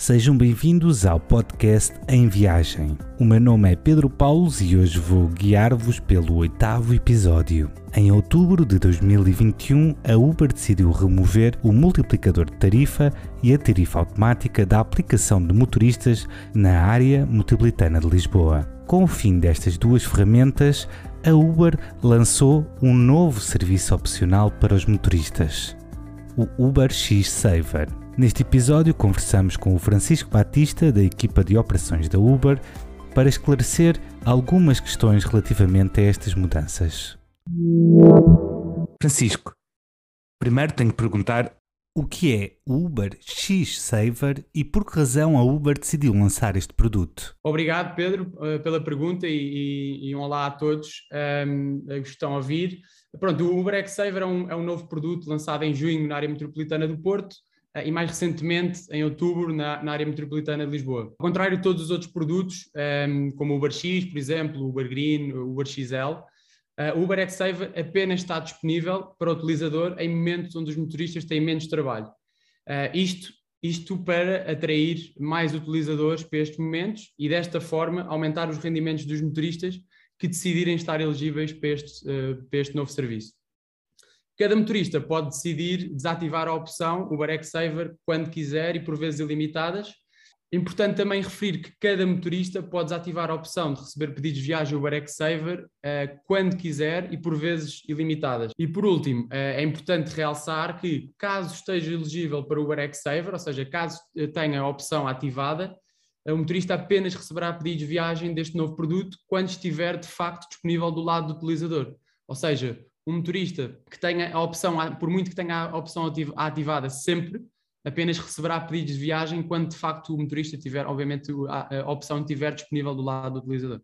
Sejam bem-vindos ao podcast Em Viagem. O meu nome é Pedro Paulos e hoje vou guiar-vos pelo oitavo episódio. Em outubro de 2021, a Uber decidiu remover o multiplicador de tarifa e a tarifa automática da aplicação de motoristas na área metropolitana de Lisboa. Com o fim destas duas ferramentas, a Uber lançou um novo serviço opcional para os motoristas, o Uber X Saver. Neste episódio, conversamos com o Francisco Batista, da equipa de operações da Uber, para esclarecer algumas questões relativamente a estas mudanças. Francisco, primeiro tenho que perguntar o que é o Uber X Saver e por que razão a Uber decidiu lançar este produto? Obrigado, Pedro, eh, pela pergunta e, e, e um olá a todos um, que estão a ouvir. Pronto, o Uber X Saver é um, é um novo produto lançado em junho na área metropolitana do Porto eh, e mais recentemente em outubro na, na, área metropolitana de Lisboa. Ao contrário de todos os outros produtos, um, ehm, como o Uber X, por exemplo, o Uber Green, o Uber XL, uh, o Uber XSave apenas está disponível para o utilizador em momentos onde os motoristas têm menos trabalho. Uh, isto, isto para atrair mais utilizadores para estes momentos e desta forma aumentar os rendimentos dos motoristas que decidirem estar elegíveis para este, uh, para este novo serviço. Cada motorista pode decidir desativar a opção Uber Saver quando quiser e por vezes ilimitadas. Importante também referir que cada motorista pode desativar a opção de receber pedidos de viagem Uber Saver uh, quando quiser e por vezes ilimitadas. E por último, uh, é importante realçar que caso esteja elegível para o Uber Saver, ou seja, caso tenha a opção ativada, o motorista apenas receberá pedidos de viagem deste novo produto quando estiver de facto disponível do lado do utilizador. Ou seja, um motorista que tenha a opção, por muito que tenha a opção ativada sempre, apenas receberá pedidos de viagem quando de facto o motorista tiver, obviamente, a, opção estiver disponível do lado do utilizador.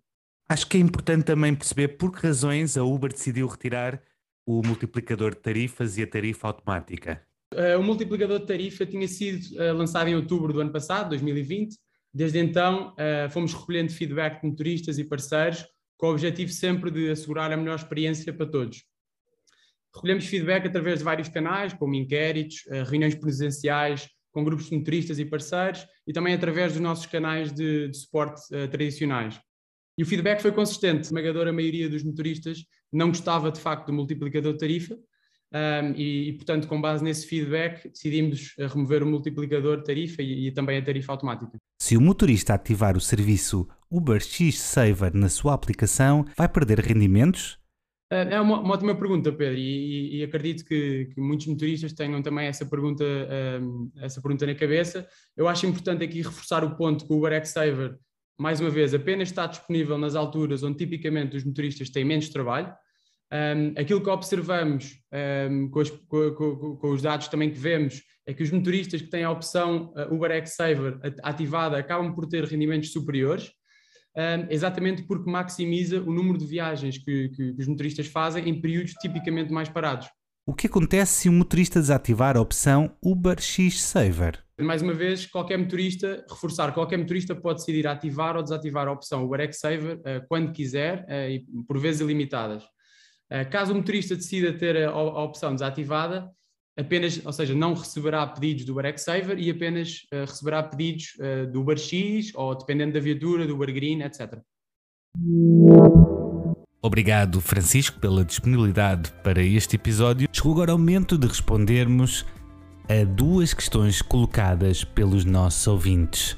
Acho que é importante também perceber por que razões a Uber decidiu retirar o multiplicador de tarifas e a tarifa automática. Uh, o multiplicador de tarifa tinha sido uh, lançado em outubro do ano passado, 2020. Desde então, uh, fomos recolhendo feedback de motoristas e parceiros com o objetivo sempre de assegurar a melhor experiência para todos. Recolhemos feedback através de vários canais, como inquéritos, eh, reuniões presenciais com grupos de motoristas e parceiros e também através dos nossos canais de, de suporte uh, tradicionais. E o feedback foi consistente. A esmagadora maioria dos motoristas não gostava de facto do multiplicador de tarifa um, e, e, portanto, com base nesse feedback, decidimos eh, remover o multiplicador de tarifa e, e também a tarifa automática. Se o motorista ativar o serviço Uber X Saver na sua aplicação, vai perder rendimentos? Eh, é uma, uma ótima pergunta, Pedro, e, e acredito que, que, muitos motoristas tenham também essa pergunta, um, ehm, essa pergunta na cabeça. Eu acho importante aqui reforçar o ponto que o Uber Saver, mais uma vez, apenas está disponível nas alturas onde tipicamente os motoristas têm menos trabalho. Um, ehm, aquilo que observamos um, ehm, com, os, com, com, com, os dados também que vemos é que os motoristas que têm a opção uh, Uber Saver ativada acabam por ter rendimentos superiores exatamente porque maximiza o número de viagens que, que, que os motoristas fazem em períodos tipicamente mais parados. O que acontece se o motorista desativar a opção Uber X Saver? Mais uma vez, qualquer motorista, reforçar, qualquer motorista pode decidir ativar ou desativar a opção Uber X Saver uh, quando quiser uh, e por vezes ilimitadas. Uh, caso o motorista decida ter a, a opção desativada, apenas, ou seja, não receberá pedidos do Uber Saver e apenas uh, receberá pedidos uh, do X ou dependendo da viatura, do Uber Green, etc. Obrigado, Francisco, pela disponibilidade para este episódio. Chegou agora o momento de respondermos a duas questões colocadas pelos nossos ouvintes.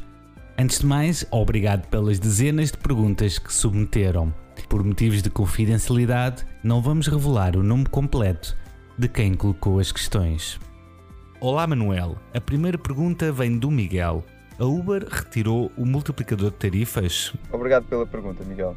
Antes de mais, obrigado pelas dezenas de perguntas que submeteram. Por motivos de confidencialidade, não vamos revelar o nome completo de quem colocou as questões. Olá Manuel, a primeira pergunta vem do Miguel. A Uber retirou o multiplicador de tarifas? Obrigado pela pergunta, Miguel.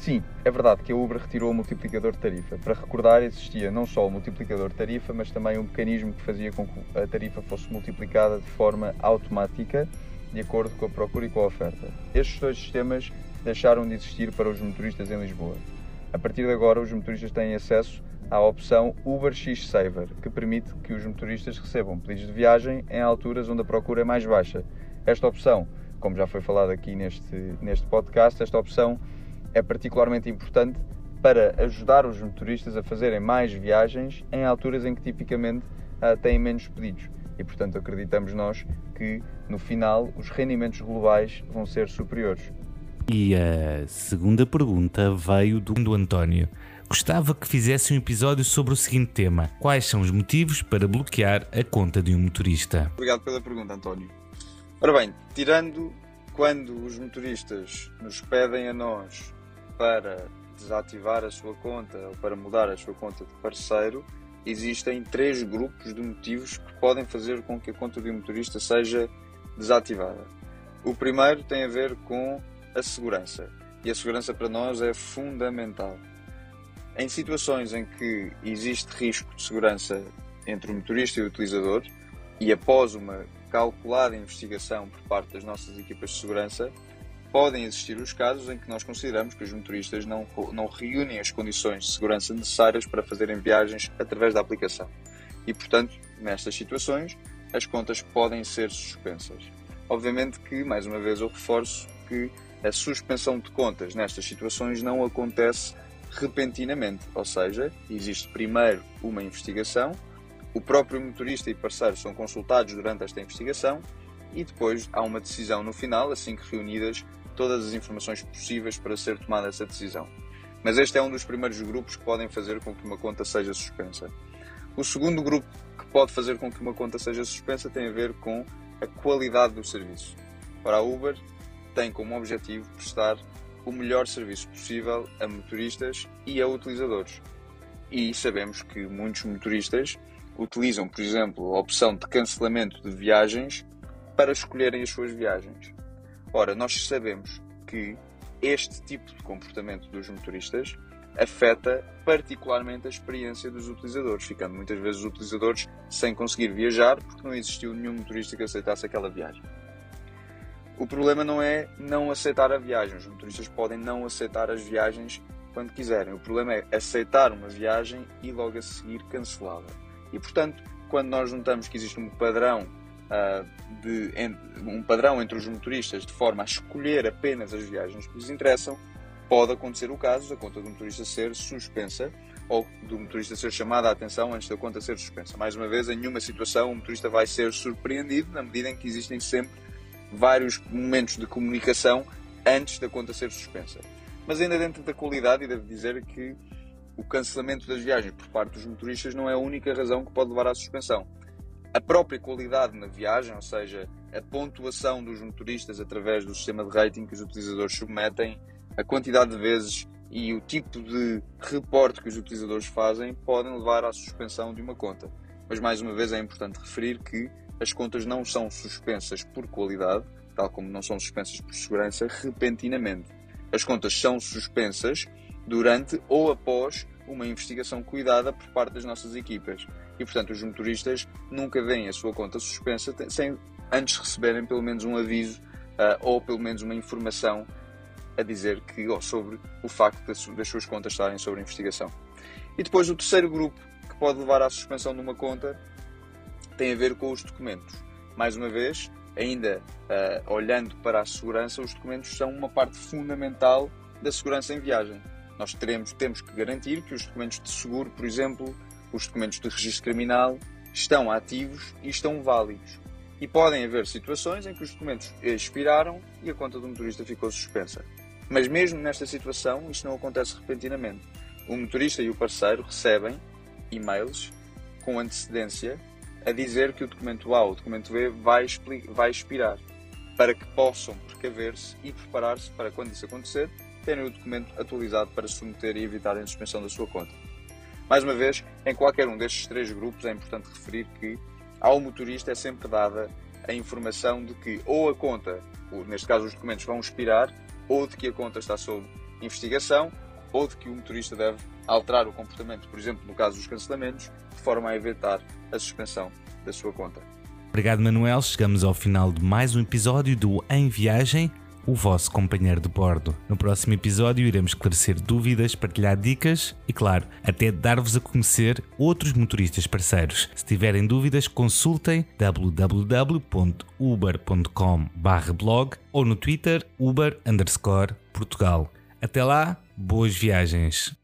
Sim, é verdade que a Uber retirou o multiplicador de tarifa. Para recordar, existia não só o multiplicador de tarifa, mas também um mecanismo que fazia com que a tarifa fosse multiplicada de forma automática, de acordo com a procura e com a oferta. Estes dois sistemas deixaram de existir para os motoristas em Lisboa. A partir de agora, os motoristas têm acesso à opção Uber X Saver, que permite que os motoristas recebam pedidos de viagem em alturas onde a procura é mais baixa. Esta opção, como já foi falado aqui neste, neste podcast, esta opção é particularmente importante para ajudar os motoristas a fazerem mais viagens em alturas em que tipicamente uh, têm menos pedidos. e, portanto, acreditamos nós que no final os rendimentos globais vão ser superiores. E a segunda pergunta veio do António. Gostava que fizesse um episódio sobre o seguinte tema: Quais são os motivos para bloquear a conta de um motorista? Obrigado pela pergunta, António. Ora bem, tirando quando os motoristas nos pedem a nós para desativar a sua conta ou para mudar a sua conta de parceiro, existem três grupos de motivos que podem fazer com que a conta de um motorista seja desativada. O primeiro tem a ver com a segurança. E a segurança para nós é fundamental. Em situações em que existe risco de segurança entre o motorista e o utilizador, e após uma calculada investigação por parte das nossas equipas de segurança, podem existir os casos em que nós consideramos que os motoristas não, não reúnem as condições de segurança necessárias para fazerem viagens através da aplicação. E, portanto, nestas situações, as contas podem ser suspensas. Obviamente que, mais uma vez, eu reforço que a suspensão de contas nestas situações não acontece repentinamente, ou seja, existe primeiro uma investigação, o próprio motorista e parceiro são consultados durante esta investigação e depois há uma decisão no final, assim que reunidas todas as informações possíveis para ser tomada essa decisão. Mas este é um dos primeiros grupos que podem fazer com que uma conta seja suspensa. O segundo grupo que pode fazer com que uma conta seja suspensa tem a ver com a qualidade do serviço. Para a Uber, tem como objetivo prestar o melhor serviço possível a motoristas e a utilizadores. E sabemos que muitos motoristas utilizam, por exemplo, a opção de cancelamento de viagens para escolherem as suas viagens. Ora, nós sabemos que este tipo de comportamento dos motoristas afeta particularmente a experiência dos utilizadores, ficando muitas vezes os utilizadores sem conseguir viajar porque não existiu nenhum motorista que aceitasse aquela viagem. O problema não é não aceitar a viagem. Os motoristas podem não aceitar as viagens quando quiserem. O problema é aceitar uma viagem e logo a seguir cancelá-la. E portanto, quando nós notamos que existe um padrão uh, de, um padrão entre os motoristas de forma a escolher apenas as viagens que lhes interessam, pode acontecer o caso da conta do motorista ser suspensa ou do motorista ser chamado a atenção antes da conta ser suspensa. Mais uma vez, em nenhuma situação o motorista vai ser surpreendido na medida em que existem sempre vários momentos de comunicação antes da conta ser suspensa. Mas ainda dentro da qualidade, e devo dizer que o cancelamento das viagens por parte dos motoristas não é a única razão que pode levar à suspensão. A própria qualidade na viagem, ou seja, a pontuação dos motoristas através do sistema de rating que os utilizadores submetem, a quantidade de vezes e o tipo de reporte que os utilizadores fazem podem levar à suspensão de uma conta. Mas mais uma vez é importante referir que as contas não são suspensas por qualidade, tal como não são suspensas por segurança, repentinamente. As contas são suspensas durante ou após uma investigação cuidada por parte das nossas equipas. E, portanto, os motoristas nunca veem a sua conta suspensa sem antes receberem pelo menos um aviso uh, ou pelo menos uma informação a dizer que ou sobre o facto das, suas contas estarem sob investigação. E depois o terceiro grupo que pode levar à suspensão de uma conta tem a ver com os documentos. Mais uma vez, ainda uh, olhando para a segurança, os documentos são uma parte fundamental da segurança em viagem. Nós teremos, temos que garantir que os documentos de seguro, por exemplo, os documentos de registro criminal, estão ativos e estão válidos. E podem haver situações em que os documentos expiraram e a conta do motorista ficou suspensa. Mas mesmo nesta situação, isto não acontece repentinamente. O motorista e o parceiro recebem e-mails com antecedência a dizer que o documento A ou o documento B vai, vai expirar, para que possam precaver-se e preparar-se para, quando isso acontecer, terem o documento atualizado para submeter e evitarem a suspensão da sua conta. Mais uma vez, em qualquer um destes três grupos é importante referir que ao motorista é sempre dada a informação de que ou a conta, ou neste caso os documentos vão expirar, ou de que a conta está sob investigação, ou de que o motorista deve alterar o comportamento, por exemplo, no caso dos cancelamentos, de forma a evitar a suspensão da sua conta. Obrigado, Manuel. Chegamos ao final de mais um episódio do Em Viagem, o vosso companheiro de bordo. No próximo episódio iremos esclarecer dúvidas, partilhar dicas e, claro, até dar-vos a conhecer outros motoristas parceiros. Se tiverem dúvidas, consultem www.uber.com/blog ou no Twitter uber_portugal. Até lá, boas viagens!